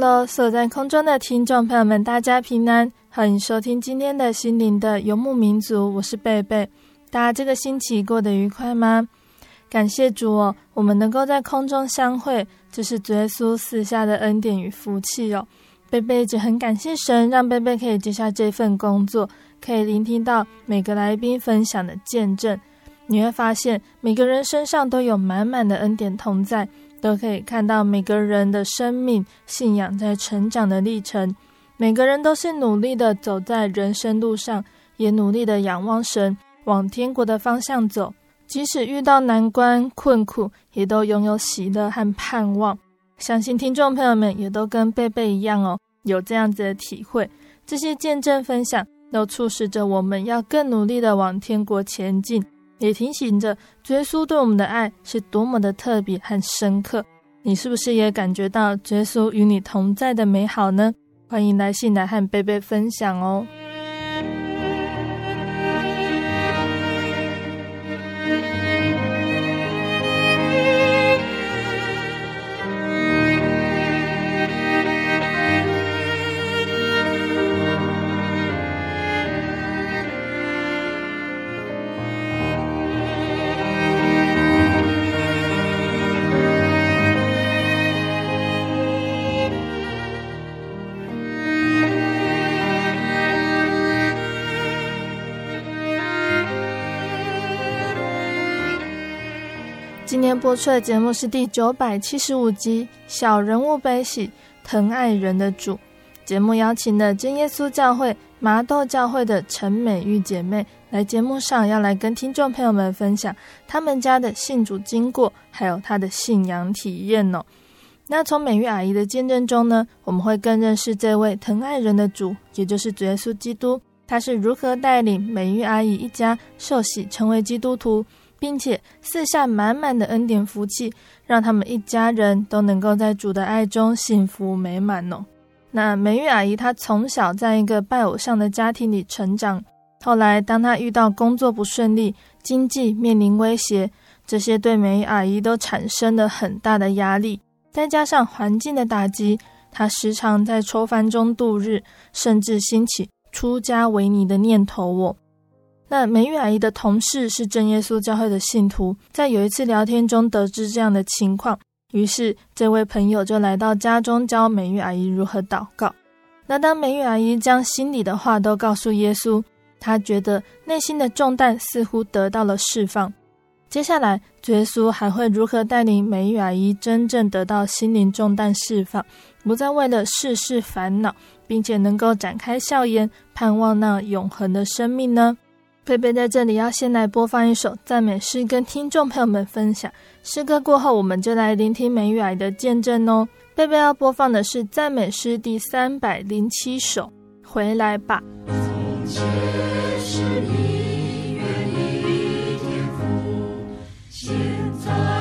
Hello，所在空中的听众朋友们，大家平安，欢迎收听今天的心灵的游牧民族，我是贝贝。大家这个星期过得愉快吗？感谢主哦，我们能够在空中相会，这是耶稣赐下的恩典与福气哦。贝贝一直很感谢神，让贝贝可以接下这份工作，可以聆听到每个来宾分享的见证。你会发现，每个人身上都有满满的恩典同在。都可以看到每个人的生命信仰在成长的历程，每个人都是努力的走在人生路上，也努力的仰望神，往天国的方向走。即使遇到难关困苦，也都拥有喜乐和盼望。相信听众朋友们也都跟贝贝一样哦，有这样子的体会。这些见证分享都促使着我们要更努力的往天国前进。也提醒着，耶稣对我们的爱是多么的特别和深刻。你是不是也感觉到耶稣与你同在的美好呢？欢迎来信来和贝贝分享哦。播出的节目是第九百七十五集《小人物悲喜，疼爱人的主》。节目邀请了真耶稣教会麻豆教会的陈美玉姐妹来节目上，要来跟听众朋友们分享他们家的信主经过，还有她的信仰体验哦。那从美玉阿姨的见证中呢，我们会更认识这位疼爱人的主，也就是主耶稣基督，他是如何带领美玉阿姨一家受洗成为基督徒。并且四下满满的恩典福气，让他们一家人都能够在主的爱中幸福美满哦。那美玉阿姨她从小在一个拜偶像的家庭里成长，后来当她遇到工作不顺利、经济面临威胁，这些对美玉阿姨都产生了很大的压力，再加上环境的打击，她时常在愁烦中度日，甚至兴起出家为尼的念头哦。那美玉阿姨的同事是真耶稣教会的信徒，在有一次聊天中得知这样的情况，于是这位朋友就来到家中教美玉阿姨如何祷告。那当美玉阿姨将心里的话都告诉耶稣，她觉得内心的重担似乎得到了释放。接下来，耶稣还会如何带领美玉阿姨真正得到心灵重担释放，不再为了世事烦恼，并且能够展开笑颜，盼望那永恒的生命呢？贝贝在这里要先来播放一首赞美诗，跟听众朋友们分享。诗歌过后，我们就来聆听美玉阿姨的见证哦。贝贝要播放的是赞美诗第三百零七首，《回来吧》。我们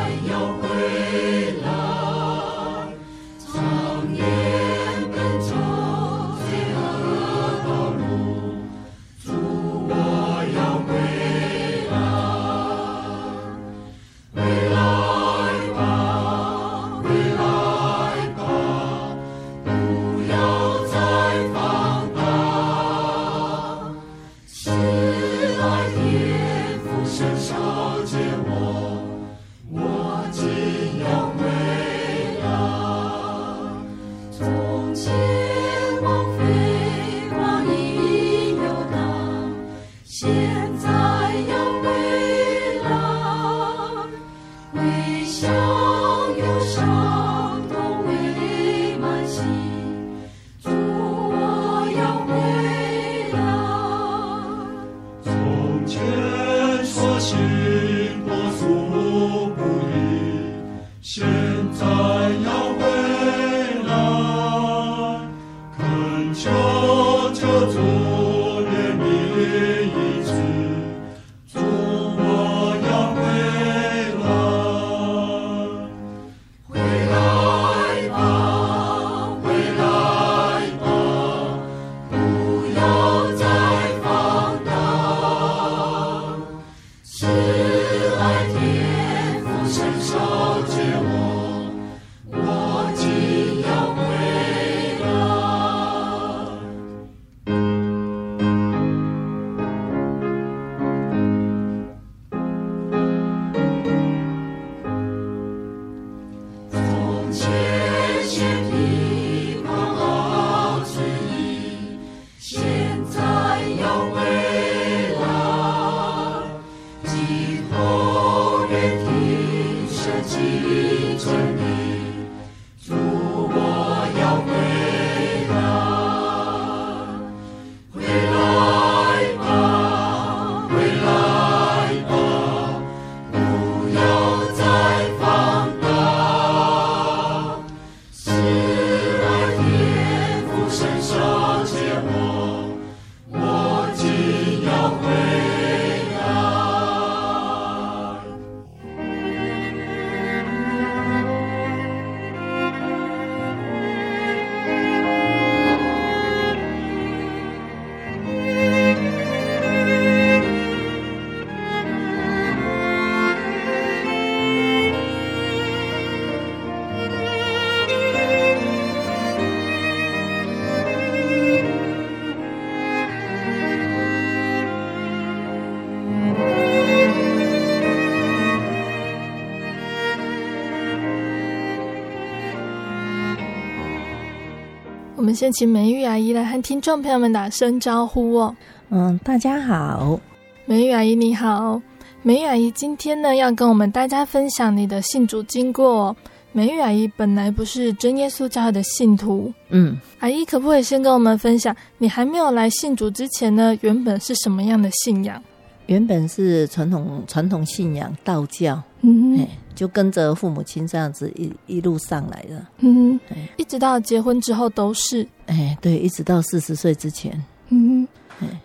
先请美玉阿姨来和听众朋友们打声招呼哦。嗯，大家好，美玉阿姨你好。美玉阿姨今天呢要跟我们大家分享你的信主经过哦。美玉阿姨本来不是真耶稣教会的信徒，嗯，阿姨可不可以先跟我们分享，你还没有来信主之前呢，原本是什么样的信仰？原本是传统传统信仰道教，嗯哼，就跟着父母亲这样子一一路上来的，嗯哼，一直到结婚之后都是，哎，对，一直到四十岁之前，嗯哼。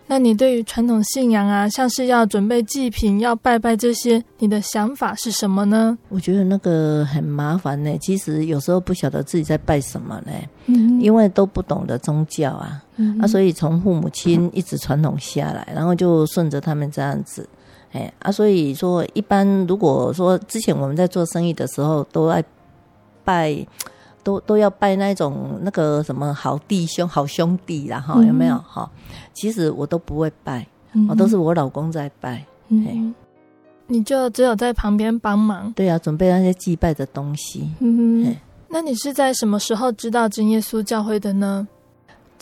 那你对于传统信仰啊，像是要准备祭品、要拜拜这些，你的想法是什么呢？我觉得那个很麻烦呢。其实有时候不晓得自己在拜什么呢，嗯，因为都不懂得宗教啊，嗯，啊，所以从父母亲一直传统下来，然后就顺着他们这样子，哎啊，所以说一般如果说之前我们在做生意的时候，都爱拜。都都要拜那种那个什么好弟兄、好兄弟啦，哈，有没有哈？其实我都不会拜，我都是我老公在拜。嗯，你就只有在旁边帮忙。对啊，准备那些祭拜的东西。嗯，那你是在什么时候知道真耶稣教会的呢？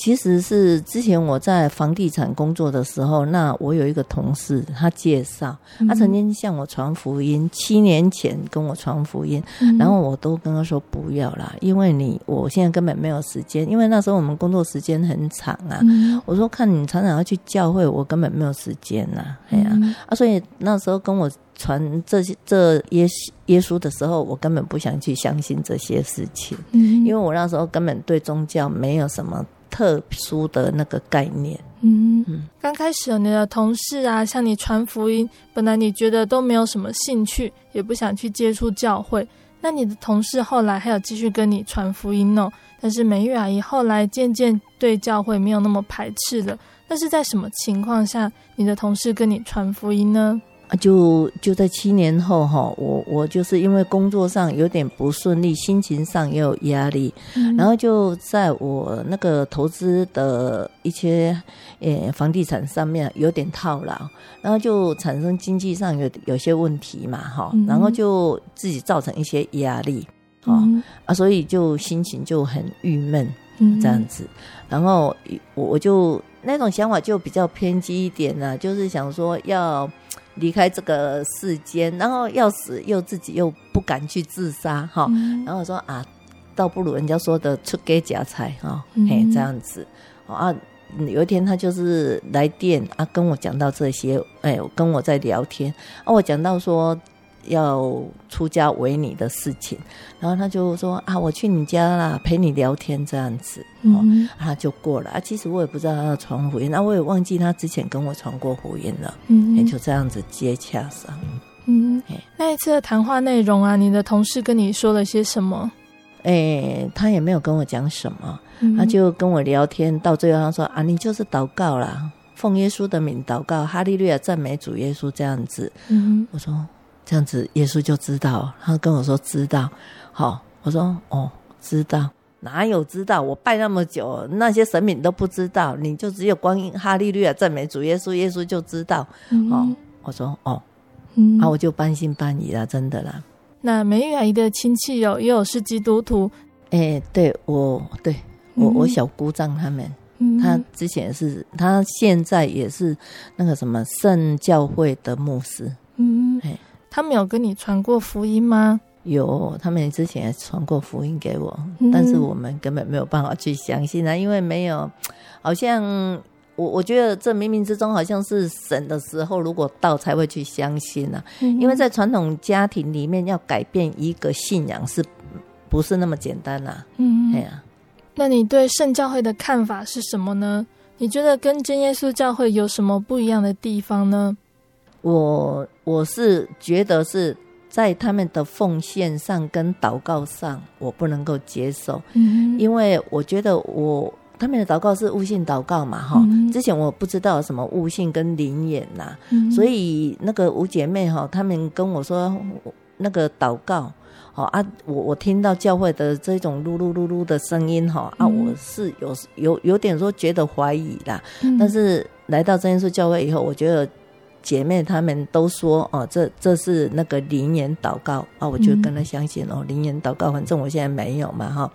其实是之前我在房地产工作的时候，那我有一个同事，他介绍，他曾经向我传福音，七年前跟我传福音，然后我都跟他说不要啦，因为你我现在根本没有时间，因为那时候我们工作时间很长啊。我说看你常常要去教会，我根本没有时间呐，哎呀。啊，所以那时候跟我传这些这耶耶稣的时候，我根本不想去相信这些事情，因为我那时候根本对宗教没有什么。特殊的那个概念，嗯嗯，刚开始有你的同事啊，向你传福音，本来你觉得都没有什么兴趣，也不想去接触教会。那你的同事后来还有继续跟你传福音哦。但是美玉阿姨后来渐渐对教会没有那么排斥了。那是在什么情况下，你的同事跟你传福音呢？就就在七年后哈，我我就是因为工作上有点不顺利，心情上也有压力，嗯、然后就在我那个投资的一些呃房地产上面有点套牢，然后就产生经济上有有些问题嘛哈，然后就自己造成一些压力啊、嗯、啊，所以就心情就很郁闷这样子，然后我我就那种想法就比较偏激一点呢、啊，就是想说要。离开这个世间，然后要死又自己又不敢去自杀哈，嗯、然后说啊，倒不如人家说的出家加菜哈，嘿、嗯、这样子啊。有一天他就是来电啊，跟我讲到这些，哎，跟我在聊天啊，我讲到说。要出家为你的事情，然后他就说啊，我去你家啦，陪你聊天这样子，哦，嗯、他就过了啊。其实我也不知道他要传福音，那我也忘记他之前跟我传过福音了，嗯，也就这样子接洽上。嗯，那一次的谈话内容啊，你的同事跟你说了些什么？哎，他也没有跟我讲什么，他就跟我聊天，到最后他说啊，你就是祷告啦，奉耶稣的名祷告，哈利路亚，赞美主耶稣这样子。嗯，我说。这样子，耶稣就知道。他跟我说知道，好，我说哦，知道，哪有知道？我拜那么久，那些神明都不知道，你就只有光阴哈利路亚赞美主耶稣，耶稣就知道。嗯、哦，我说哦，嗯，啊，我就半信半疑了，真的啦。那美玉阿姨的亲戚有也有是基督徒，哎，对我，对我，我小姑丈他们，嗯、他之前是，他现在也是那个什么圣教会的牧师，嗯，哎。他们有跟你传过福音吗？有，他们之前也传过福音给我，嗯、但是我们根本没有办法去相信啊，因为没有，好像我我觉得这冥冥之中好像是神的时候，如果到才会去相信啊，嗯、因为在传统家庭里面要改变一个信仰是不是那么简单啊？嗯，对啊。那你对圣教会的看法是什么呢？你觉得跟真耶稣教会有什么不一样的地方呢？我我是觉得是在他们的奉献上跟祷告上，我不能够接受，嗯、因为我觉得我他们的祷告是悟性祷告嘛，哈、嗯，之前我不知道什么悟性跟灵眼呐，嗯、所以那个五姐妹哈，他们跟我说那个祷告，哦啊，我我听到教会的这种噜噜噜噜的声音哈，啊，我是有有有点说觉得怀疑啦，嗯、但是来到真耶稣教会以后，我觉得。姐妹她们都说哦，这这是那个灵言祷告啊，我就跟她相信哦，灵言祷告，反正我现在没有嘛哈。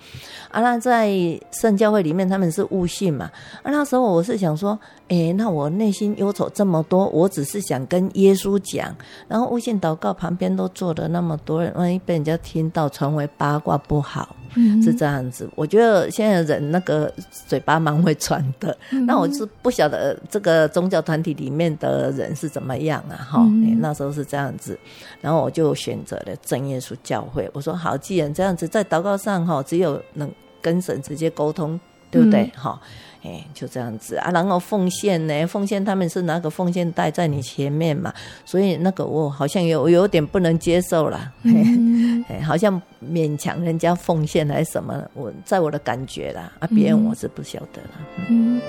啊，那在圣教会里面他们是悟性嘛，啊，那时候我是想说，诶，那我内心忧愁这么多，我只是想跟耶稣讲，然后悟性祷告旁边都坐了那么多人，万一被人家听到，传为八卦不好。是这样子，我觉得现在人那个嘴巴蛮会传的，嗯、那我是不晓得这个宗教团体里面的人是怎么样啊？哈、嗯欸，那时候是这样子，然后我就选择了正耶稣教会。我说好，既然这样子，在祷告上哈，只有能跟神直接沟通，对不对？哈、嗯。哎，就这样子啊，然后奉献呢？奉献他们是拿个奉献袋在你前面嘛，所以那个我好像有有点不能接受了，嗯、好像勉强人家奉献还是什么？我在我的感觉啦，啊，别人我是不晓得了。嗯。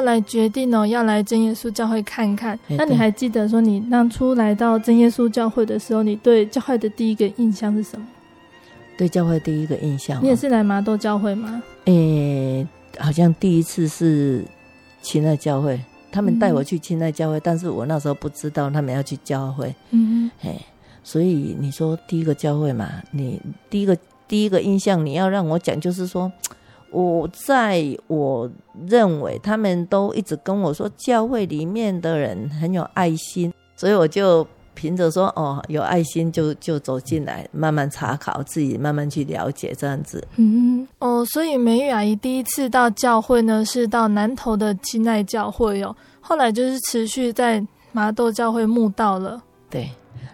后来决定哦，要来真耶稣教会看看。那你还记得说，你当初来到真耶稣教会的时候，你对教会的第一个印象是什么？对教会第一个印象，你也是来麻豆教会吗？诶、欸，好像第一次是亲爱教会，他们带我去亲爱教会，嗯、但是我那时候不知道他们要去教会。嗯嗯，嘿，所以你说第一个教会嘛，你第一个第一个印象，你要让我讲，就是说。我在我认为他们都一直跟我说，教会里面的人很有爱心，所以我就凭着说哦，有爱心就就走进来，慢慢查考，自己慢慢去了解这样子。嗯哦，所以梅玉阿姨第一次到教会呢，是到南投的亲爱教会哦，后来就是持续在麻豆教会慕道了。对。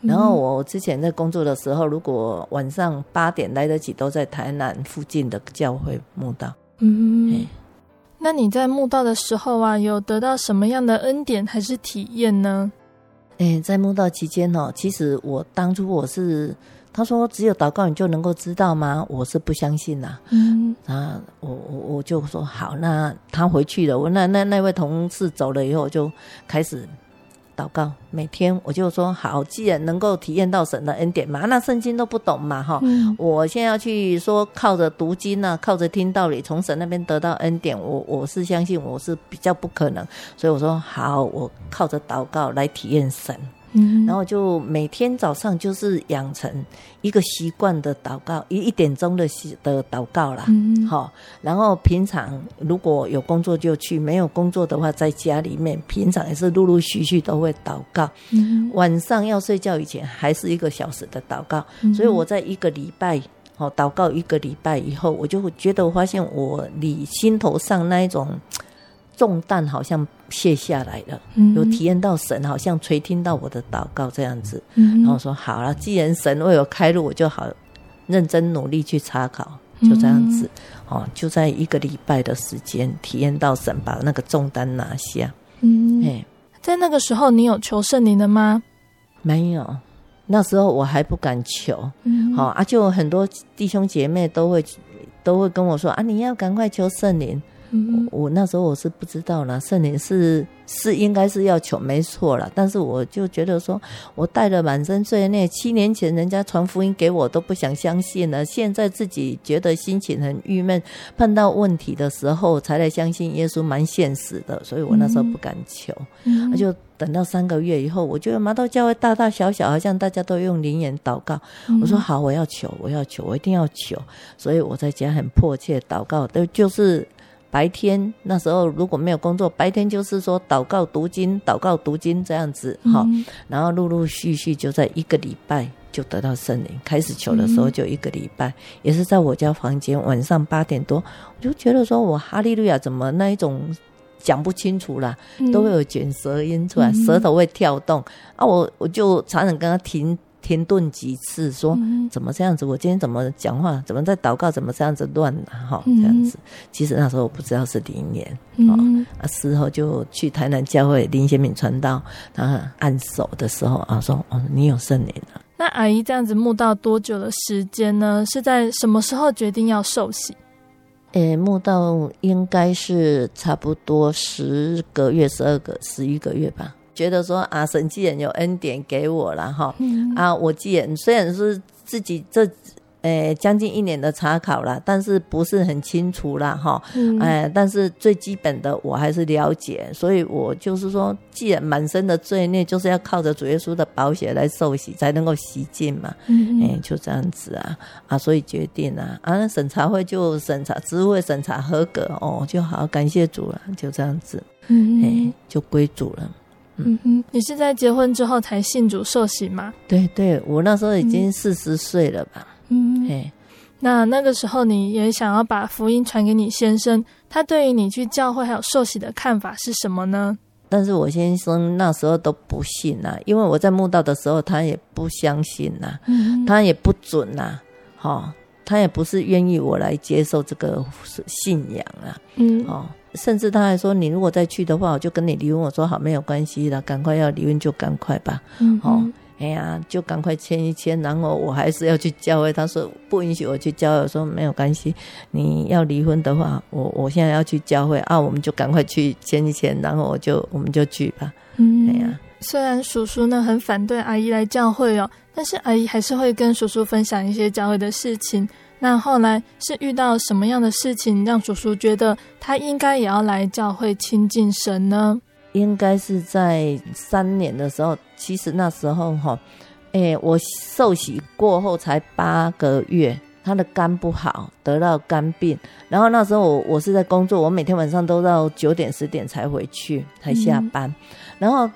然后我之前在工作的时候，如果晚上八点来得及，都在台南附近的教会墓道。嗯，嘿那你在墓道的时候啊，有得到什么样的恩典还是体验呢？哎，在墓道期间哦，其实我当初我是他说只有祷告你就能够知道吗？我是不相信呐。嗯，啊，我我我就说好，那他回去了，我那那那位同事走了以后，我就开始。祷告，每天我就说好，既然能够体验到神的恩典嘛，那圣经都不懂嘛，哈、嗯，我现在要去说靠着读经啊，靠着听道理，从神那边得到恩典，我我是相信我是比较不可能，所以我说好，我靠着祷告来体验神。然后就每天早上就是养成一个习惯的祷告，一一点钟的习的祷告啦。好，然后平常如果有工作就去，没有工作的话在家里面，平常也是陆陆续续都会祷告。晚上要睡觉以前还是一个小时的祷告，所以我在一个礼拜哦祷告一个礼拜以后，我就会觉得我发现我你心头上那一种。重担好像卸下来了，嗯、有体验到神好像垂听到我的祷告这样子，嗯、然后说好了，既然神为我开路，我就好认真努力去查考，就这样子，嗯、哦，就在一个礼拜的时间体验到神把那个重担拿下。嗯，哎在那个时候你有求圣灵的吗？没有，那时候我还不敢求。嗯，好啊，就很多弟兄姐妹都会都会跟我说啊，你要赶快求圣灵。嗯、我，我那时候我是不知道啦，圣灵是是应该是要求没错啦，但是我就觉得说，我带了满身罪孽，七年前人家传福音给我都不想相信了，现在自己觉得心情很郁闷，碰到问题的时候才来相信耶稣，蛮现实的，所以我那时候不敢求，那、嗯。啊、就等到三个月以后，我觉得麻豆教会大大小小好像大家都用灵言祷告，嗯、我说好，我要求，我要求，我一定要求，所以我在家很迫切祷告，都就是。白天那时候如果没有工作，白天就是说祷告读经，祷告读经这样子哈，嗯、然后陆陆续续就在一个礼拜就得到圣灵，开始求的时候就一个礼拜，嗯、也是在我家房间晚上八点多，我就觉得说我哈利路亚怎么那一种讲不清楚啦，都会有卷舌音出来，舌头会跳动。啊，我我就常常跟他停停顿几次，说怎么这样子？我今天怎么讲话？怎么在祷告？怎么这样子乱哈？这样子，其实那时候我不知道是灵言哦。啊，事后就去台南教会林贤敏传道，他按手的时候啊，说哦，你有圣灵了。那阿姨这样子慕道多久的时间呢？是在什么时候决定要受洗？诶、欸，慕道应该是差不多十个月、十二个、十一个月吧。觉得说啊，神既然有恩典给我了哈，嗯、啊，我既然虽然是自己这，诶将近一年的查考了，但是不是很清楚了哈，嗯、哎，但是最基本的我还是了解，所以我就是说，既然满身的罪孽，就是要靠着主耶稣的宝血来受洗，才能够洗净嘛，嗯，哎，就这样子啊，啊，所以决定啊，啊，审查会就审查，执事会审查合格哦，就好，感谢主了，就这样子，嗯，哎，就归主了。嗯哼，你是在结婚之后才信主受洗吗？对对，我那时候已经四十岁了吧。嗯，哎，那那个时候你也想要把福音传给你先生，他对于你去教会还有受洗的看法是什么呢？但是我先生那时候都不信呐、啊，因为我在慕道的时候，他也不相信呐、啊，嗯、他也不准呐、啊，哈、哦，他也不是愿意我来接受这个信仰啊，嗯，哦。甚至他还说：“你如果再去的话，我就跟你离婚。”我说：“好，没有关系了，赶快要离婚就赶快吧。嗯哼”哦，哎呀，就赶快签一签。然后我还是要去教会，他说不允许我去教会。我说没有关系，你要离婚的话，我我现在要去教会啊，我们就赶快去签一签，然后我就我们就去吧。嗯，哎呀，虽然叔叔呢很反对阿姨来教会哦，但是阿姨还是会跟叔叔分享一些教会的事情。那后来是遇到什么样的事情，让叔叔觉得他应该也要来教会亲近神呢？应该是在三年的时候，其实那时候哈，哎、欸，我受洗过后才八个月，他的肝不好，得到肝病。然后那时候我我是在工作，我每天晚上都到九点十点才回去，才下班。嗯、然后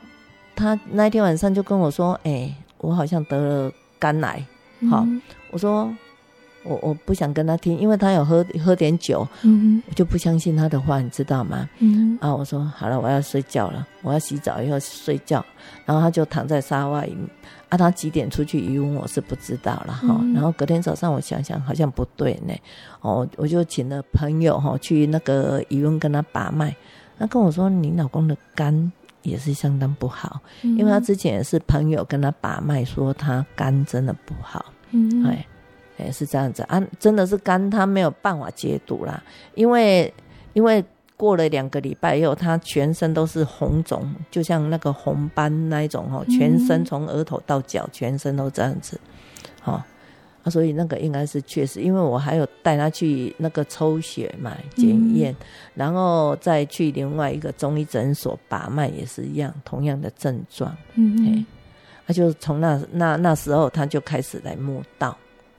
他那天晚上就跟我说：“哎、欸，我好像得了肝癌。”好，嗯、我说。我我不想跟他听，因为他有喝喝点酒，嗯，我就不相信他的话，你知道吗？嗯哼，啊，我说好了，我要睡觉了，我要洗澡以后睡觉，然后他就躺在沙发里，啊，他几点出去渔翁我是不知道了哈，嗯、然后隔天早上我想想好像不对呢，哦，我就请了朋友哈去那个渔翁跟他把脉，他跟我说你老公的肝也是相当不好，嗯、因为他之前也是朋友跟他把脉说他肝真的不好，嗯。哼，哎。也是这样子。啊，真的是肝，他没有办法解毒啦。因为因为过了两个礼拜以后，他全身都是红肿，就像那个红斑那一种哦，全身从额头到脚，全身都这样子，哦，啊，所以那个应该是确实，因为我还有带他去那个抽血嘛检验，然后再去另外一个中医诊所把脉，也是一样，同样的症状，嗯，他就从那那那时候他就开始来慕道。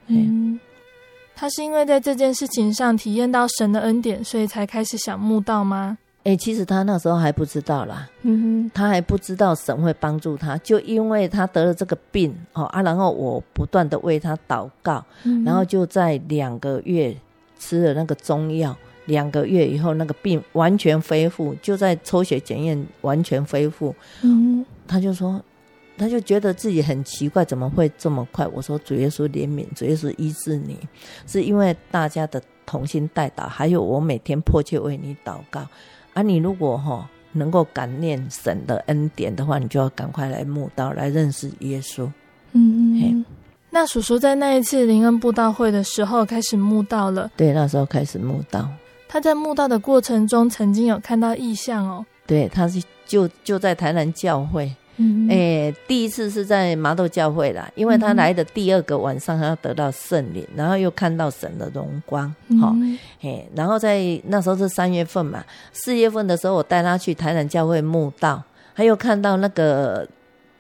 嗯，他是因为在这件事情上体验到神的恩典，所以才开始想慕道吗？哎、欸，其实他那时候还不知道啦，嗯哼，他还不知道神会帮助他，就因为他得了这个病哦啊，然后我不断的为他祷告，嗯、然后就在两个月吃了那个中药，两个月以后那个病完全恢复，就在抽血检验完全恢复，嗯，他就说。他就觉得自己很奇怪，怎么会这么快？我说主耶稣怜悯，主耶稣医治你，是因为大家的同心代祷，还有我每天迫切为你祷告。啊，你如果哈能够感念神的恩典的话，你就要赶快来慕道，来认识耶稣。嗯，嘿那叔叔在那一次灵恩布道会的时候开始慕道了。对，那时候开始慕道。他在慕道的过程中，曾经有看到异象哦。对，他是就就在台南教会。嗯，哎、欸，第一次是在麻豆教会啦，因为他来的第二个晚上，他要得到圣灵，然后又看到神的荣光，哈、嗯，哎，然后在那时候是三月份嘛，四月份的时候，我带他去台南教会墓道，他又看到那个。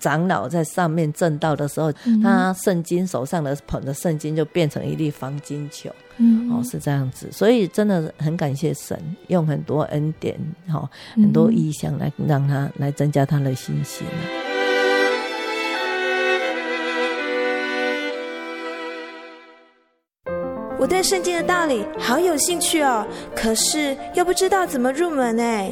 长老在上面正道的时候，嗯、他圣经手上的捧的圣经就变成一粒黄金球，嗯、哦，是这样子，所以真的很感谢神，用很多恩典，哦，很多意象来让他来增加他的信心。我对圣经的道理好有兴趣哦，可是又不知道怎么入门哎。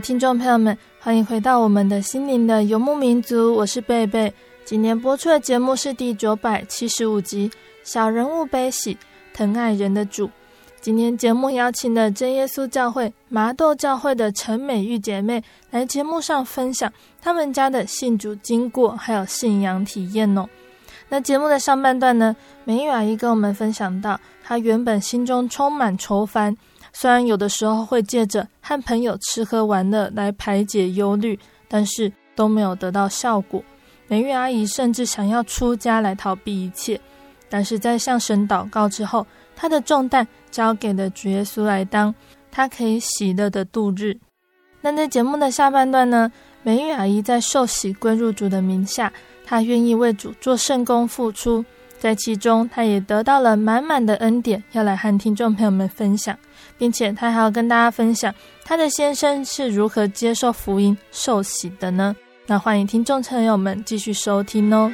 听众朋友们，欢迎回到我们的心灵的游牧民族，我是贝贝。今天播出的节目是第九百七十五集《小人物悲喜，疼爱人的主》。今天节目邀请了真耶稣教会麻豆教会的陈美玉姐妹来节目上分享他们家的信主经过，还有信仰体验哦。那节目的上半段呢，美玉阿姨跟我们分享到，她原本心中充满愁烦。虽然有的时候会借着和朋友吃喝玩乐来排解忧虑，但是都没有得到效果。美玉阿姨甚至想要出家来逃避一切，但是在向神祷告之后，她的重担交给了主耶稣来当，她可以喜乐的度日。那在节目的下半段呢，美玉阿姨在受洗归入主的名下，她愿意为主做圣工付出，在其中她也得到了满满的恩典，要来和听众朋友们分享。并且他还要跟大家分享他的先生是如何接受福音受洗的呢？那欢迎听众朋友们继续收听哦。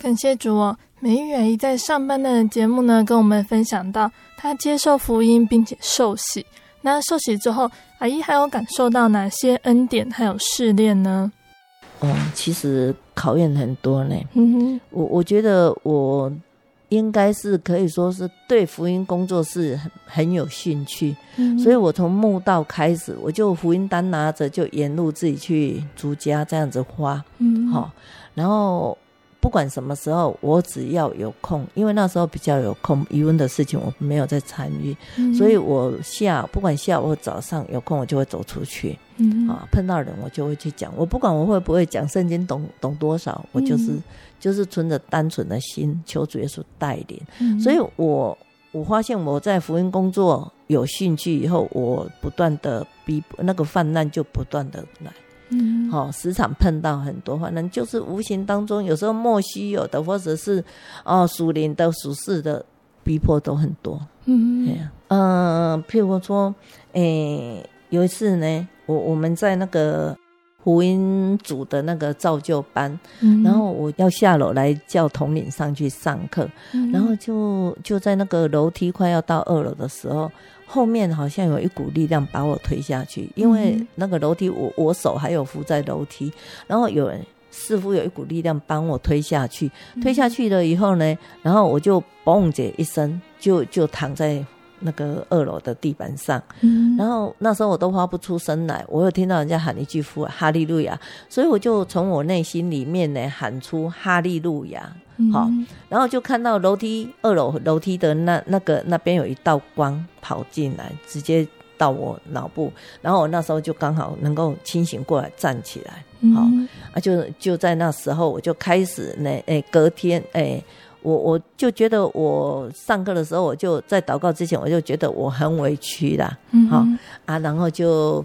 感谢主哦。美玉阿姨在上半段的节目呢，跟我们分享到她接受福音并且受洗。那受洗之后，阿姨还有感受到哪些恩典还有试炼呢？哦，其实考验很多呢。嗯哼，我我觉得我应该是可以说是对福音工作是很很有兴趣，嗯、所以我从慕道开始，我就福音单拿着就沿路自己去逐家这样子花。嗯，好，然后。不管什么时候，我只要有空，因为那时候比较有空，余温的事情我没有在参与，嗯、所以我下不管下午或早上有空，我就会走出去，嗯、啊，碰到人我就会去讲。我不管我会不会讲圣经，懂懂多少，我就是、嗯、就是存着单纯的心求主耶稣带领。嗯、所以我我发现我在福音工作有兴趣以后，我不断的逼那个泛滥就不断的来。嗯，好，时常碰到很多，反正就是无形当中，有时候莫须有的，或者是哦属灵的、属事的逼迫都很多。嗯，对呀，嗯，譬如说，诶、欸，有一次呢，我我们在那个福音组的那个造就班，嗯、然后我要下楼来叫统领上去上课，嗯、然后就就在那个楼梯快要到二楼的时候。后面好像有一股力量把我推下去，因为那个楼梯我我手还有扶在楼梯，然后有人似乎有一股力量帮我推下去，推下去了以后呢，然后我就嘣姐一声就就躺在那个二楼的地板上，然后那时候我都发不出声来，我有听到人家喊一句呼哈利路亚，所以我就从我内心里面呢喊出哈利路亚。好，然后就看到楼梯二楼楼梯的那那个那边有一道光跑进来，直接到我脑部，然后我那时候就刚好能够清醒过来站起来，好啊，就就在那时候我就开始呢，哎，隔天哎，我我就觉得我上课的时候我就在祷告之前我就觉得我很委屈啦，好啊，然后就。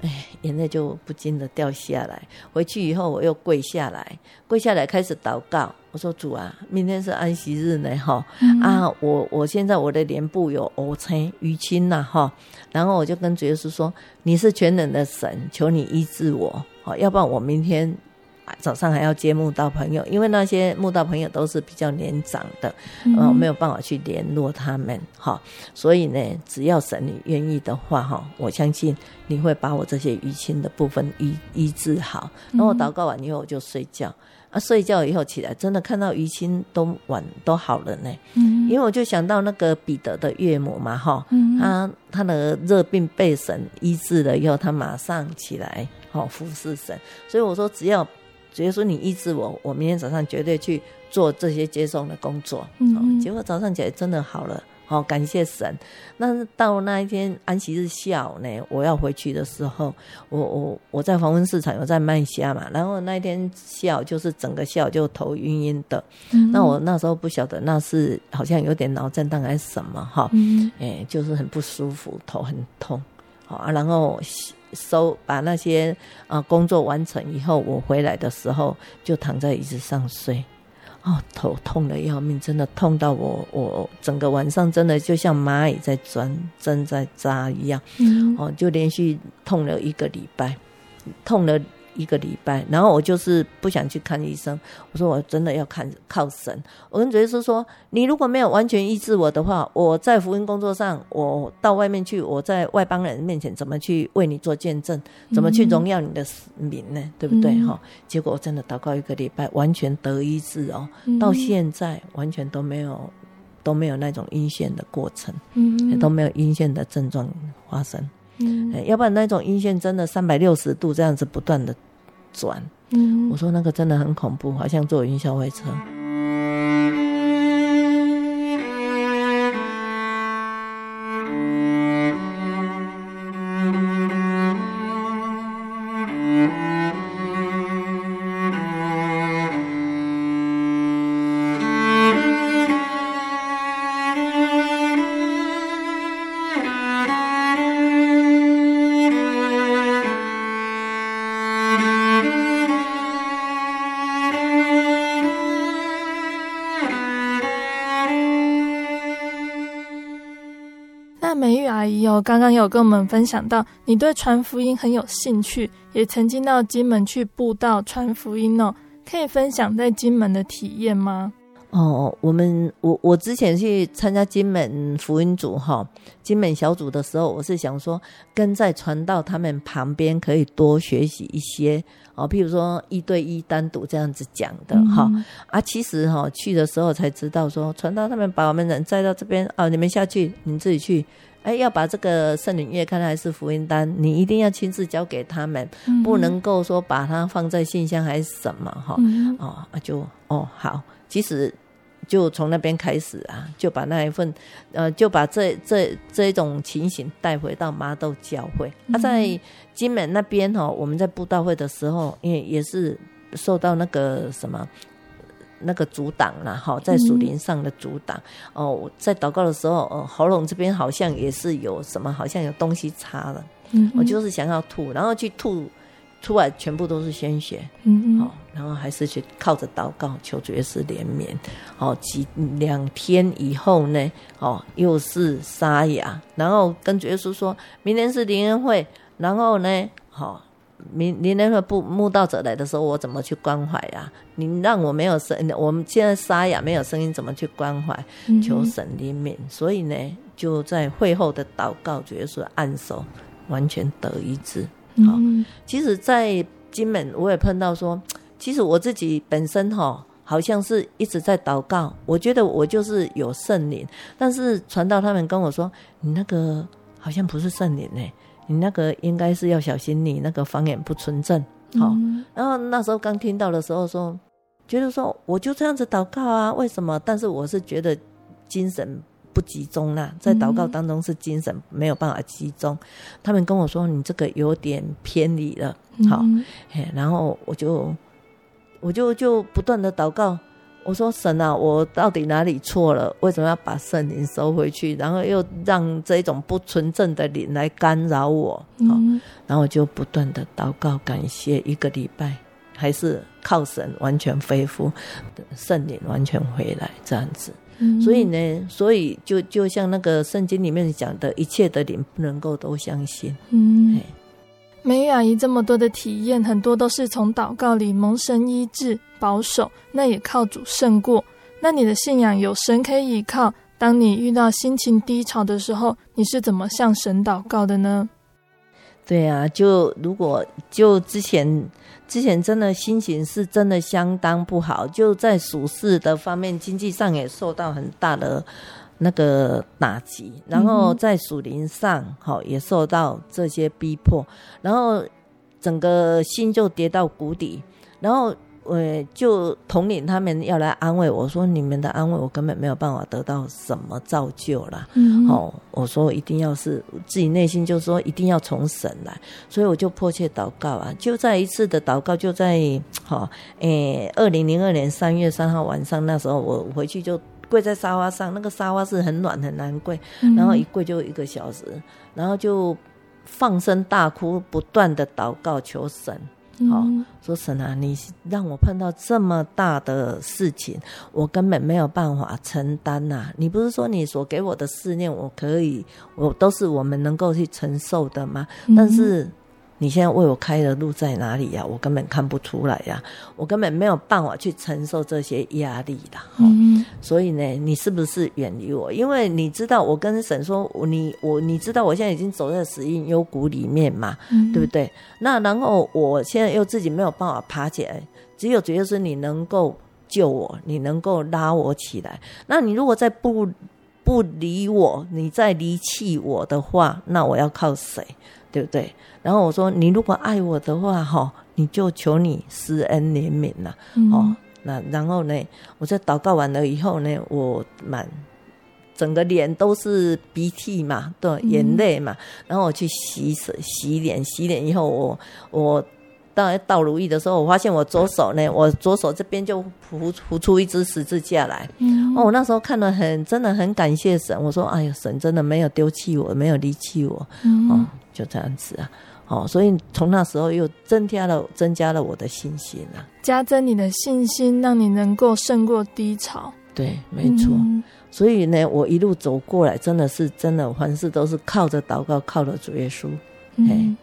哎，眼泪就不禁的掉下来。回去以后，我又跪下来，跪下来开始祷告。我说：“主啊，明天是安息日呢，哈、嗯、啊，我我现在我的脸部有瘀青淤青呐，哈。然后我就跟主耶稣说：‘你是全能的神，求你医治我，好，要不然我明天早上还要接慕道朋友，因为那些慕道朋友都是比较年长的，嗯。呃，没有办法去联络他们，哈，所以呢，只要神你愿意的话，哈，我相信你会把我这些淤青的部分医医治好。然后我祷告完以后我就睡觉，啊，睡觉以后起来，真的看到淤青都完都好了呢。嗯，因为我就想到那个彼得的岳母嘛，哈，嗯，他他的热病被神医治了以后，他马上起来，好服侍神。所以我说，只要。只要说你医治我，我明天早上绝对去做这些接送的工作。嗯，嗯，结果早上起来真的好了，好感谢神。那到那一天安息日下午呢，我要回去的时候，我我我在黄昏市场有在卖虾嘛，然后那一天下午就是整个下午就头晕晕的。嗯，那我那时候不晓得那是好像有点脑震荡还是什么哈，嗯，哎，就是很不舒服，头很痛。好啊，然后。收把那些啊工作完成以后，我回来的时候就躺在椅子上睡，哦，头痛的要命，真的痛到我我整个晚上真的就像蚂蚁在钻针在扎一样，嗯，哦，就连续痛了一个礼拜，痛了。一个礼拜，然后我就是不想去看医生。我说我真的要看靠神。我跟主耶稣说：“你如果没有完全医治我的话，我在福音工作上，我到外面去，我在外邦人面前怎么去为你做见证？怎么去荣耀你的名呢？嗯、对不对？哈、嗯！结果我真的祷告一个礼拜，完全得医治哦。嗯、到现在完全都没有都没有那种阴线的过程，嗯，都没有阴线的症状发生。”嗯，要不然那种阴线真的三百六十度这样子不断的转，嗯，我说那个真的很恐怖，好像坐云霄飞车。刚刚有跟我们分享到，你对传福音很有兴趣，也曾经到金门去布道传福音哦。可以分享在金门的体验吗？哦，我们我我之前去参加金门福音组哈，金门小组的时候，我是想说跟在传道他们旁边，可以多学习一些哦，譬如说一对一单独这样子讲的哈、嗯、啊，其实哈去的时候才知道说，传道他们把我们人带到这边哦，你们下去，你们自己去。哎，要把这个圣灵月刊还是福音单，你一定要亲自交给他们，嗯、不能够说把它放在信箱还是什么哈、嗯、哦，就哦好，其实就从那边开始啊，就把那一份呃，就把这这这一种情形带回到麻豆教会。他、嗯啊、在金门那边哈，我们在布道会的时候，也也是受到那个什么。那个阻挡了哈，在树林上的阻挡、嗯、哦，在祷告的时候，哦，喉咙这边好像也是有什么，好像有东西插了，嗯，我就是想要吐，然后去吐出来，全部都是鲜血，嗯嗯，哦，然后还是去靠着祷告求主耶稣怜悯，哦，几两天以后呢，哦，又是沙哑，然后跟主耶稣说，明天是灵恩会，然后呢，好、哦。你你那个不慕道者来的时候，我怎么去关怀呀、啊？你让我没有声，我们现在沙哑没有声音，怎么去关怀？求神怜悯。所以呢，就在会后的祷告，觉得说按手完全得医治。好，其实，在金门我也碰到说，其实我自己本身哈，好像是一直在祷告，我觉得我就是有圣灵，但是传道他们跟我说，你那个好像不是圣灵呢。你那个应该是要小心，你那个方言不纯正，好、嗯。然后那时候刚听到的时候说，觉得说我就这样子祷告啊，为什么？但是我是觉得精神不集中啦，在祷告当中是精神没有办法集中。嗯、他们跟我说你这个有点偏离了，好、嗯，然后我就我就就不断的祷告。我说神啊，我到底哪里错了？为什么要把圣灵收回去？然后又让这种不纯正的灵来干扰我？嗯，然后我就不断的祷告感谢，一个礼拜还是靠神完全恢复，圣灵完全回来这样子。嗯，所以呢，所以就就像那个圣经里面讲的，一切的灵不能够都相信。嗯。美玉阿姨这么多的体验，很多都是从祷告里蒙神医治保守，那也靠主胜过。那你的信仰有神可以依靠，当你遇到心情低潮的时候，你是怎么向神祷告的呢？对啊，就如果就之前之前真的心情是真的相当不好，就在属事的方面，经济上也受到很大的那个打击，然后在属灵上好也受到这些逼迫，然后整个心就跌到谷底，然后。我就统领他们要来安慰我说：“你们的安慰我根本没有办法得到什么造就啦。嗯”哦，我说一定要是自己内心就说一定要从神来，所以我就迫切祷告啊！就在一次的祷告，就在好诶，二零零二年三月三号晚上那时候，我回去就跪在沙发上，那个沙发是很软很难跪，然后一跪就一个小时，然后就放声大哭，不断的祷告求神。好、哦，说神啊，你让我碰到这么大的事情，我根本没有办法承担呐、啊。你不是说你所给我的试炼，我可以，我都是我们能够去承受的吗？但是。你现在为我开的路在哪里呀、啊？我根本看不出来呀、啊，我根本没有办法去承受这些压力的。嗯，所以呢，你是不是远离我？因为你知道，我跟神说，你我你知道，我现在已经走在死荫幽谷里面嘛，嗯、对不对？那然后我现在又自己没有办法爬起来，只有主耶稣你能够救我，你能够拉我起来。那你如果再不不理我，你再离弃我的话，那我要靠谁？对不对？然后我说，你如果爱我的话，哈，你就求你施恩怜悯呐，哦、嗯，那然后呢，我在祷告完了以后呢，我满整个脸都是鼻涕嘛，对，眼泪嘛，然后我去洗手、洗脸，洗脸以后我，我我到到如意的时候，我发现我左手呢，我左手这边就浮浮出一只十字架来，嗯，哦，我那时候看了很，真的很感谢神，我说，哎呀，神真的没有丢弃我，没有离弃我，嗯。哦就这样子啊，哦，所以从那时候又增加了增加了我的信心啊，加增你的信心，让你能够胜过低潮。对，没错。嗯、所以呢，我一路走过来，真的是真的，凡事都是靠着祷告，靠着主耶稣。嗯，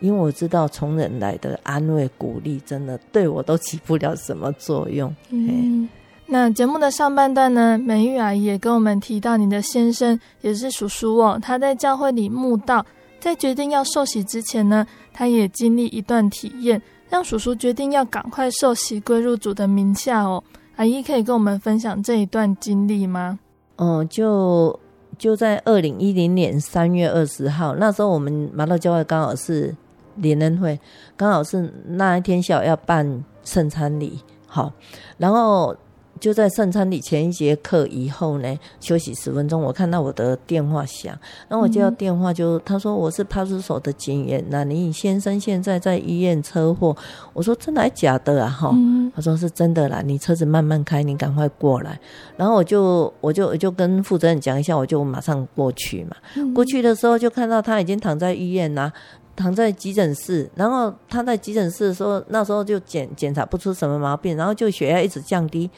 因为我知道从人来的安慰鼓励，真的对我都起不了什么作用。嗯，那节目的上半段呢，美玉阿姨也跟我们提到，你的先生也是叔叔哦，他在教会里慕道。在决定要受洗之前呢，他也经历一段体验，让叔叔决定要赶快受洗归入主的名下哦。阿姨可以跟我们分享这一段经历吗？嗯，就就在二零一零年三月二十号，那时候我们麻豆教会刚好是联恩会，刚好是那一天下午要办圣餐礼，好，然后。就在圣餐礼前一节课以后呢，休息十分钟，我看到我的电话响，然后我接到电话就，就他说我是派出所的警员，那你先生现在在医院车祸，我说真的还假的啊？哈，他说是真的啦，你车子慢慢开，你赶快过来，然后我就我就我就跟负责人讲一下，我就马上过去嘛，过去的时候就看到他已经躺在医院啦。躺在急诊室，然后他在急诊室的时候，那时候就检检查不出什么毛病，然后就血压一直降低，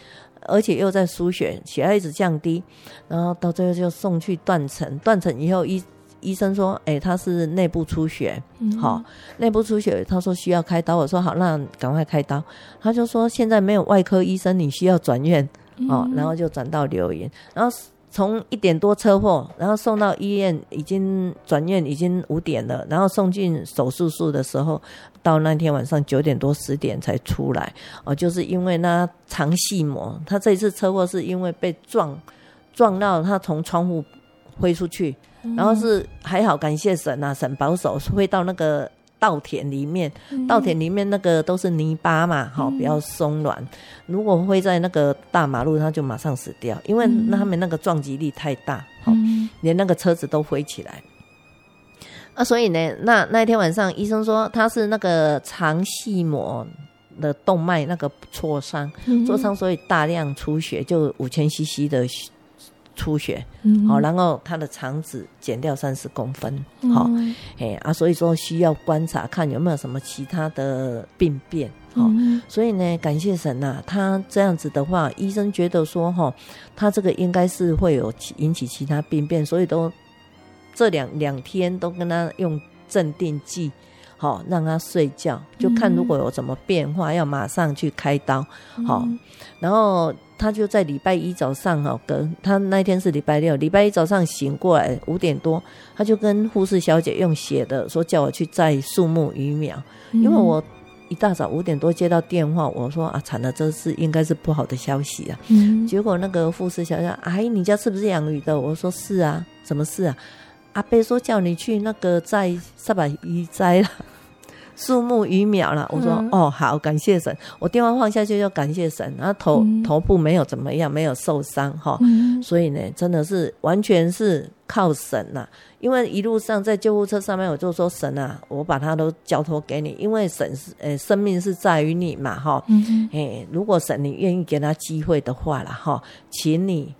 而且又在输血，血压一直降低，然后到最后就送去断层，断层以后医医生说，哎，他是内部出血，好，内部出血，他说需要开刀，我说好，那赶快开刀，他就说现在没有外科医生，你需要转院，哦，然后就转到留言，然后。从一点多车祸，然后送到医院，已经转院，已经五点了。然后送进手术室的时候，到那天晚上九点多十点才出来。哦，就是因为那肠系膜，他这一次车祸是因为被撞，撞到他从窗户飞出去，然后是还好，感谢神啊，神保守，飞到那个。稻田里面，稻田里面那个都是泥巴嘛，好、嗯、比较松软。如果会在那个大马路，他就马上死掉，因为他们那个撞击力太大，好、嗯，连那个车子都飞起来。啊，所以呢，那那天晚上医生说他是那个肠系膜的动脉那个挫伤，挫伤，所以大量出血，就五千 CC 的。出血，好、嗯，然后他的肠子减掉三十公分，好、嗯，哎啊，所以说需要观察看有没有什么其他的病变，好、嗯，所以呢，感谢神呐、啊，他这样子的话，医生觉得说哈，他这个应该是会有引起其他病变，所以都这两两天都跟他用镇定剂。好让他睡觉，就看如果有什么变化，要马上去开刀，好，然后他就在礼拜一早上哈，跟他那天是礼拜六，礼拜一早上醒过来五点多，他就跟护士小姐用写的说叫我去摘树木鱼苗，因为我。一大早五点多接到电话，我说啊，惨了，这是应该是不好的消息啊。嗯，结果那个护士小姐，阿姨，你家是不是养鱼的？我说是啊，什么事啊？阿贝说叫你去那个摘三百一摘了。树木鱼苗了，我说、嗯、哦好，感谢神。我电话放下去就感谢神，然后头、嗯、头部没有怎么样，没有受伤哈、嗯。所以呢，真的是完全是靠神呐、啊。因为一路上在救护车上面，我就说神啊，我把它都交托给你，因为神是呃生命是在于你嘛哈。嗯哎，如果神你愿意给他机会的话了哈，请你。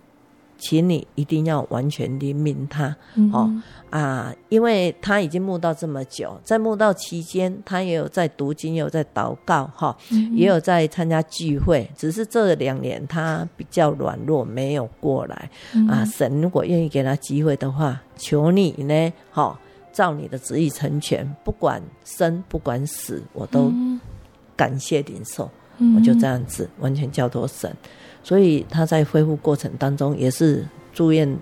请你一定要完全怜悯他，嗯、哦啊，因为他已经慕道这么久，在慕道期间，他也有在读经，也有在祷告，哈、哦嗯，也有在参加聚会。只是这两年他比较软弱，没有过来、嗯。啊，神如果愿意给他机会的话，求你呢，哈、哦，照你的旨意成全，不管生不管死，我都感谢领受、嗯。我就这样子完全交托神。所以他在恢复过程当中也是住院，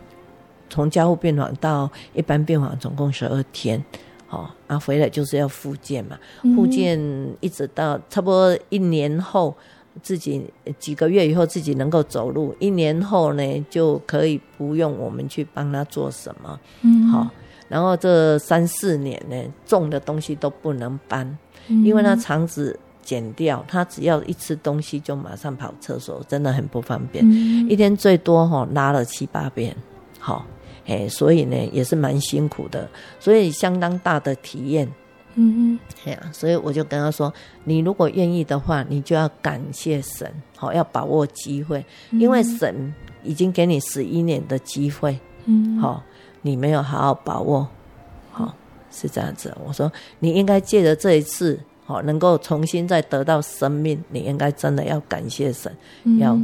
从加护病房到一般病房总共十二天，好，啊回来就是要复健嘛，复健一直到差不多一年后，自己几个月以后自己能够走路，一年后呢就可以不用我们去帮他做什么，嗯，好，然后这三四年呢重的东西都不能搬，因为他肠子。减掉，他只要一吃东西就马上跑厕所，真的很不方便。嗯、一天最多哈拉了七八遍，好，哎，所以呢也是蛮辛苦的，所以相当大的体验。嗯嗯，哎呀，所以我就跟他说，你如果愿意的话，你就要感谢神，好，要把握机会，因为神已经给你十一年的机会，嗯，好，你没有好好把握，好，是这样子。我说你应该借着这一次。好，能够重新再得到生命，你应该真的要感谢神，嗯、要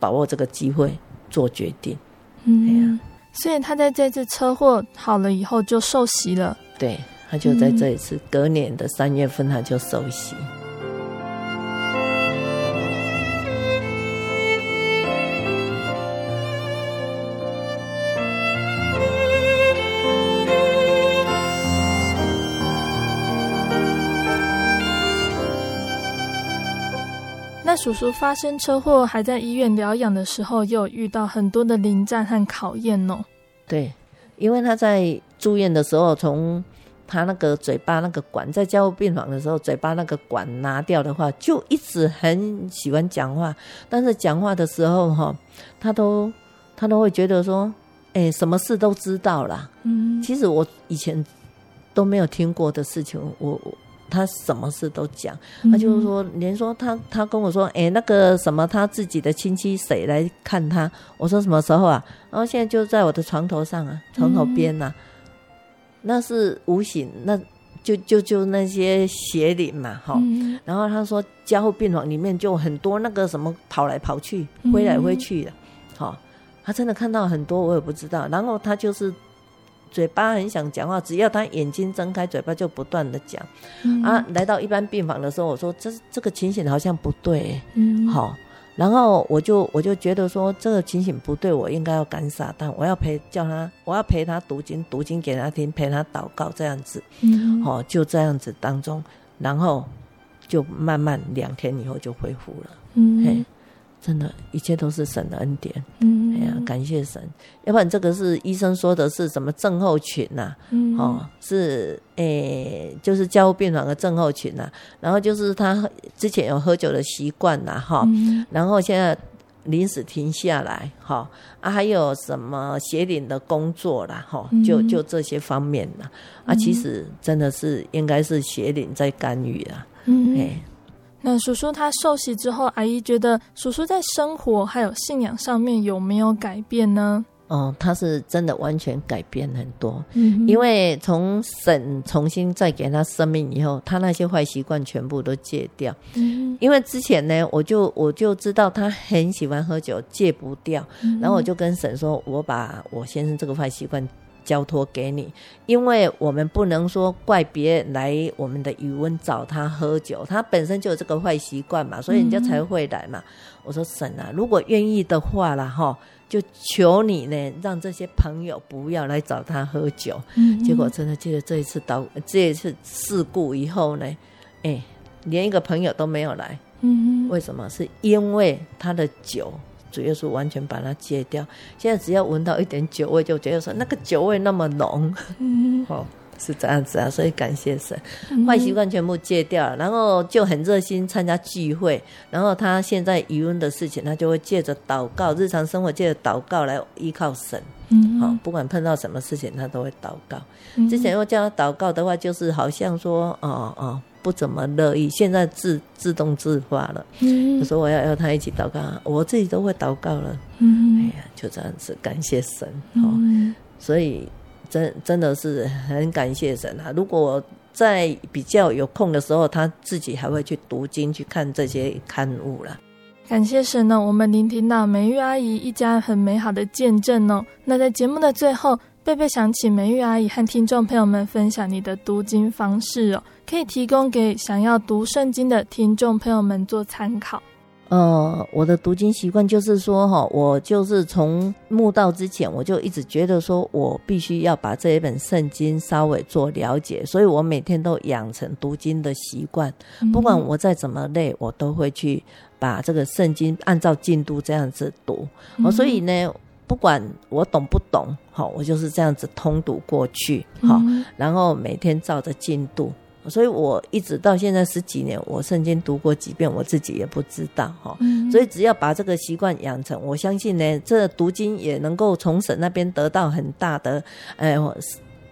把握这个机会做决定。嗯，所以他在这次车祸好了以后就受洗了。对，他就在这一次隔年的三月份他就受洗。叔叔发生车祸，还在医院疗养的时候，又有遇到很多的临战和考验哦。对，因为他在住院的时候，从他那个嘴巴那个管，在加护病房的时候，嘴巴那个管拿掉的话，就一直很喜欢讲话。但是讲话的时候，哈，他都他都会觉得说，哎，什么事都知道啦。嗯，其实我以前都没有听过的事情，我我。他什么事都讲，他就是说，连说他他跟我说，哎、欸，那个什么，他自己的亲戚谁来看他？我说什么时候啊？然后现在就在我的床头上啊，床头边呐、啊嗯。那是无形，那就就就那些邪灵嘛，哈、嗯。然后他说，加护病房里面就很多那个什么跑来跑去、挥来挥去的，好、嗯，他真的看到很多，我也不知道。然后他就是。嘴巴很想讲话，只要他眼睛睁开，嘴巴就不断的讲、嗯。啊，来到一般病房的时候，我说这这个情形好像不对，嗯，好，然后我就我就觉得说这个情形不对，我应该要赶撒旦，我要陪叫他，我要陪他读经，读经给他听，陪他祷告，这样子，嗯，好，就这样子当中，然后就慢慢两天以后就恢复了，嗯。嘿真的，一切都是神的恩典。嗯，哎呀，感谢神。要不然这个是医生说的是什么症候群呐、啊？嗯，哦，是诶、欸，就是加护病房的症候群呐、啊。然后就是他之前有喝酒的习惯呐，哈、嗯。然后现在临时停下来，哈啊，还有什么邪灵的工作啦，哈，就就这些方面啦。啊，其实真的是应该是邪灵在干预啊。嗯，哎。那叔叔他受洗之后，阿姨觉得叔叔在生活还有信仰上面有没有改变呢？哦，他是真的完全改变很多。嗯，因为从神重新再给他生命以后，他那些坏习惯全部都戒掉。嗯，因为之前呢，我就我就知道他很喜欢喝酒，戒不掉。然后我就跟神说，我把我先生这个坏习惯交托给你，因为我们不能说怪别人来我们的渔塭找他喝酒，他本身就有这个坏习惯嘛，所以人家才会来嘛。嗯、我说神啊，如果愿意的话啦，哈，就求你呢，让这些朋友不要来找他喝酒。嗯、结果真的记得这一次导这一次事故以后呢，哎，连一个朋友都没有来。嗯，为什么？是因为他的酒。主耶稣完全把它戒掉，现在只要闻到一点酒味，就觉得说那个酒味那么浓，嗯，哦，是这样子啊，所以感谢神，坏习惯全部戒掉了，然后就很热心参加聚会，然后他现在余温的事情，他就会借着祷告，日常生活借着祷告来依靠神，嗯，好，不管碰到什么事情，他都会祷告。之前要叫他祷告的话，就是好像说，哦哦。不怎么乐意，现在自自动自发了。嗯，我说我要要他一起祷告，我自己都会祷告了。嗯，哎呀，就这样子，感谢神。嗯，所以真真的是很感谢神啊！如果在比较有空的时候，他自己还会去读经，去看这些刊物了。感谢神呢，我们聆听到美玉阿姨一家很美好的见证哦。那在节目的最后，贝贝想请美玉阿姨和听众朋友们分享你的读经方式哦。可以提供给想要读圣经的听众朋友们做参考。呃，我的读经习惯就是说，哈，我就是从慕道之前，我就一直觉得说我必须要把这一本圣经稍微做了解，所以我每天都养成读经的习惯。不管我再怎么累，我都会去把这个圣经按照进度这样子读。哦，所以呢，不管我懂不懂，好，我就是这样子通读过去，好，然后每天照着进度。所以我一直到现在十几年，我圣经读过几遍，我自己也不知道哈。所以只要把这个习惯养成，我相信呢，这读经也能够从神那边得到很大的，哎，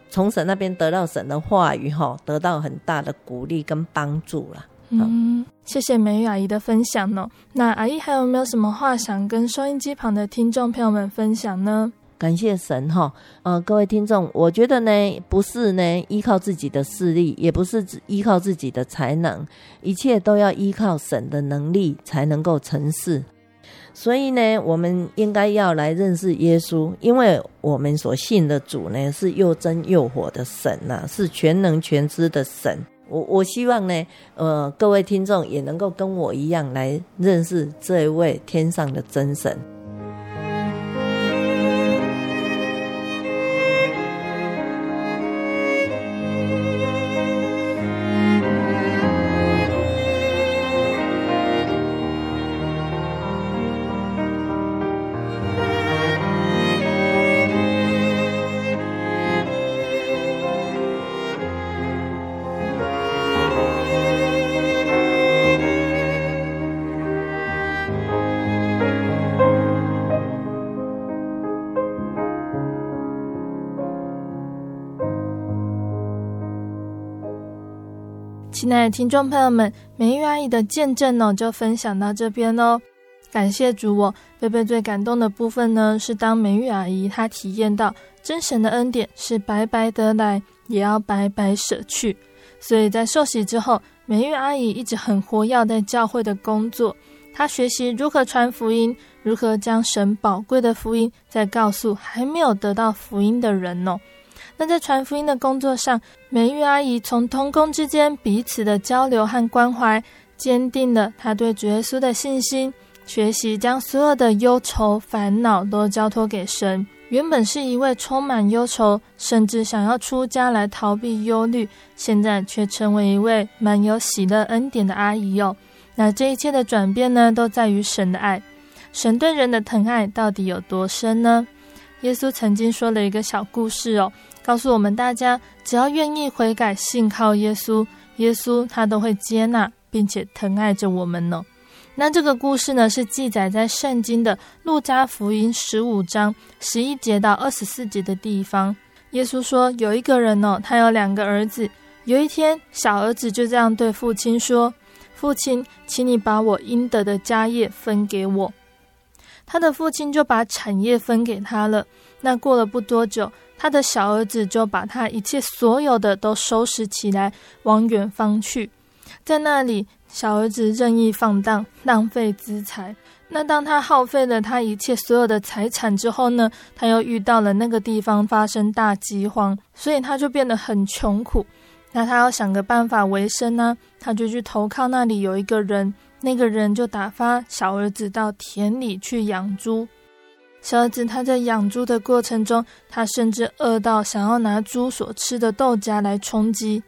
从神那边得到神的话语哈，得到很大的鼓励跟帮助了。嗯，谢谢美玉阿姨的分享呢。那阿姨还有没有什么话想跟收音机旁的听众朋友们分享呢？感谢神哈，呃，各位听众，我觉得呢，不是呢依靠自己的势力，也不是依靠自己的才能，一切都要依靠神的能力才能够成事。所以呢，我们应该要来认识耶稣，因为我们所信的主呢是又真又活的神呐、是全能全知的神。我我希望呢，呃，各位听众也能够跟我一样来认识这一位天上的真神。听众朋友们，美玉阿姨的见证呢，就分享到这边喽。感谢主，我贝贝最感动的部分呢，是当美玉阿姨她体验到真神的恩典是白白得来，也要白白舍去。所以在受洗之后，美玉阿姨一直很活跃在教会的工作，她学习如何传福音，如何将神宝贵的福音再告诉还没有得到福音的人哦。那在传福音的工作上，美玉阿姨从同工之间彼此的交流和关怀，坚定了她对主耶稣的信心。学习将所有的忧愁烦恼都交托给神。原本是一位充满忧愁，甚至想要出家来逃避忧虑，现在却成为一位满有喜乐恩典的阿姨哟。那这一切的转变呢，都在于神的爱。神对人的疼爱到底有多深呢？耶稣曾经说了一个小故事哦。告诉我们大家，只要愿意悔改、信靠耶稣，耶稣他都会接纳并且疼爱着我们呢。那这个故事呢，是记载在圣经的路加福音十五章十一节到二十四节的地方。耶稣说，有一个人呢，他有两个儿子。有一天，小儿子就这样对父亲说：“父亲，请你把我应得的家业分给我。”他的父亲就把产业分给他了。那过了不多久。他的小儿子就把他一切所有的都收拾起来，往远方去。在那里，小儿子任意放荡，浪费资财，那当他耗费了他一切所有的财产之后呢，他又遇到了那个地方发生大饥荒，所以他就变得很穷苦。那他要想个办法维生呢，他就去投靠那里有一个人，那个人就打发小儿子到田里去养猪。小儿子他在养猪的过程中，他甚至饿到想要拿猪所吃的豆荚来充饥。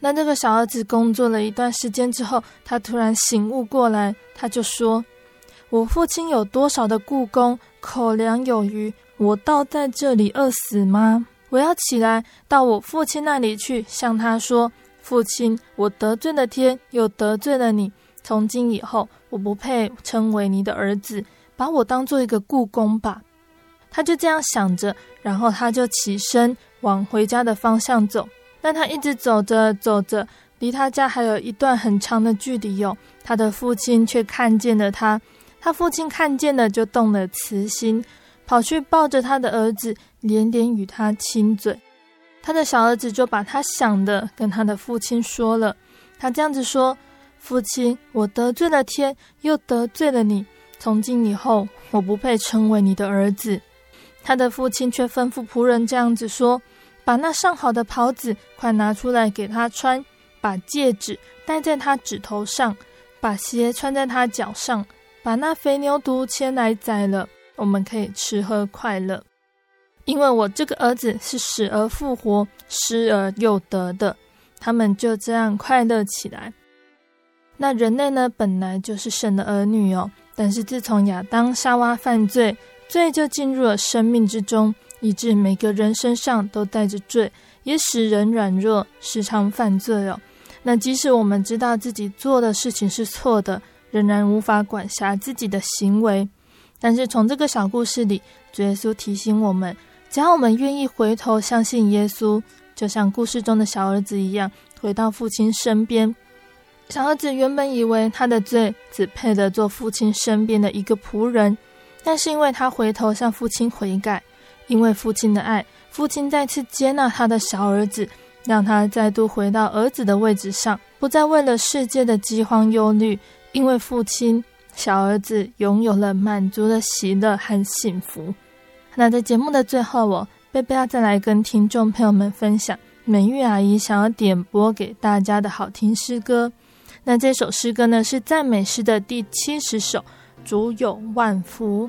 那这个小儿子工作了一段时间之后，他突然醒悟过来，他就说。我父亲有多少的雇工，口粮有余，我倒在这里饿死吗？我要起来到我父亲那里去，向他说：“父亲，我得罪了天，又得罪了你。从今以后，我不配称为你的儿子，把我当做一个雇工吧。”他就这样想着，然后他就起身往回家的方向走。但他一直走着走着，离他家还有一段很长的距离哟。他的父亲却看见了他。他父亲看见了，就动了慈心，跑去抱着他的儿子，连连与他亲嘴。他的小儿子就把他想的跟他的父亲说了。他这样子说：“父亲，我得罪了天，又得罪了你。从今以后，我不配称为你的儿子。”他的父亲却吩咐仆人这样子说：“把那上好的袍子快拿出来给他穿，把戒指戴在他指头上，把鞋穿在他脚上。”把那肥牛犊牵来宰了，我们可以吃喝快乐。因为我这个儿子是死而复活、失而又得的，他们就这样快乐起来。那人类呢，本来就是神的儿女哦，但是自从亚当夏娃犯罪，罪就进入了生命之中，以致每个人身上都带着罪，也使人软弱，时常犯罪哦。那即使我们知道自己做的事情是错的。仍然无法管辖自己的行为，但是从这个小故事里，主耶稣提醒我们：只要我们愿意回头相信耶稣，就像故事中的小儿子一样，回到父亲身边。小儿子原本以为他的罪只配得做父亲身边的一个仆人，但是因为他回头向父亲悔改，因为父亲的爱，父亲再次接纳他的小儿子，让他再度回到儿子的位置上，不再为了世界的饥荒忧虑。因为父亲，小儿子拥有了满足的喜乐和幸福。那在节目的最后，我贝贝要再来跟听众朋友们分享美玉阿姨想要点播给大家的好听诗歌。那这首诗歌呢，是赞美诗的第七十首《主有万福》。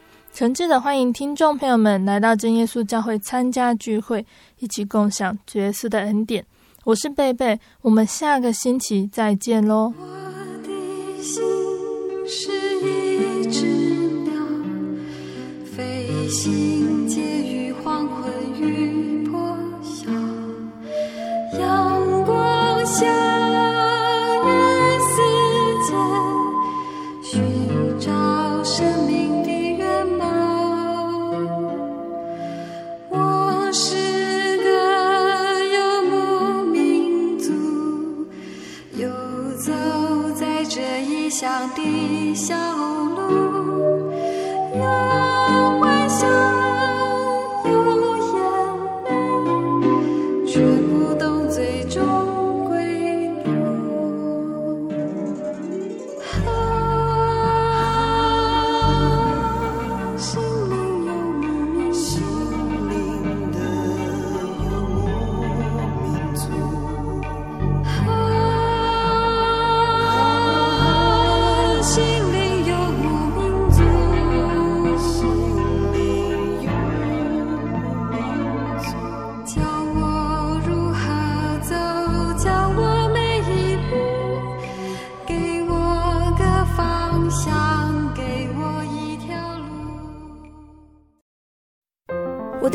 诚挚的欢迎听众朋友们来到真耶稣教会参加聚会，一起共享角色的恩典。我是贝贝，我们下个星期再见喽。我的心是一只鸟，飞行介于黄昏与破晓，阳光下。乡的小路，有欢笑。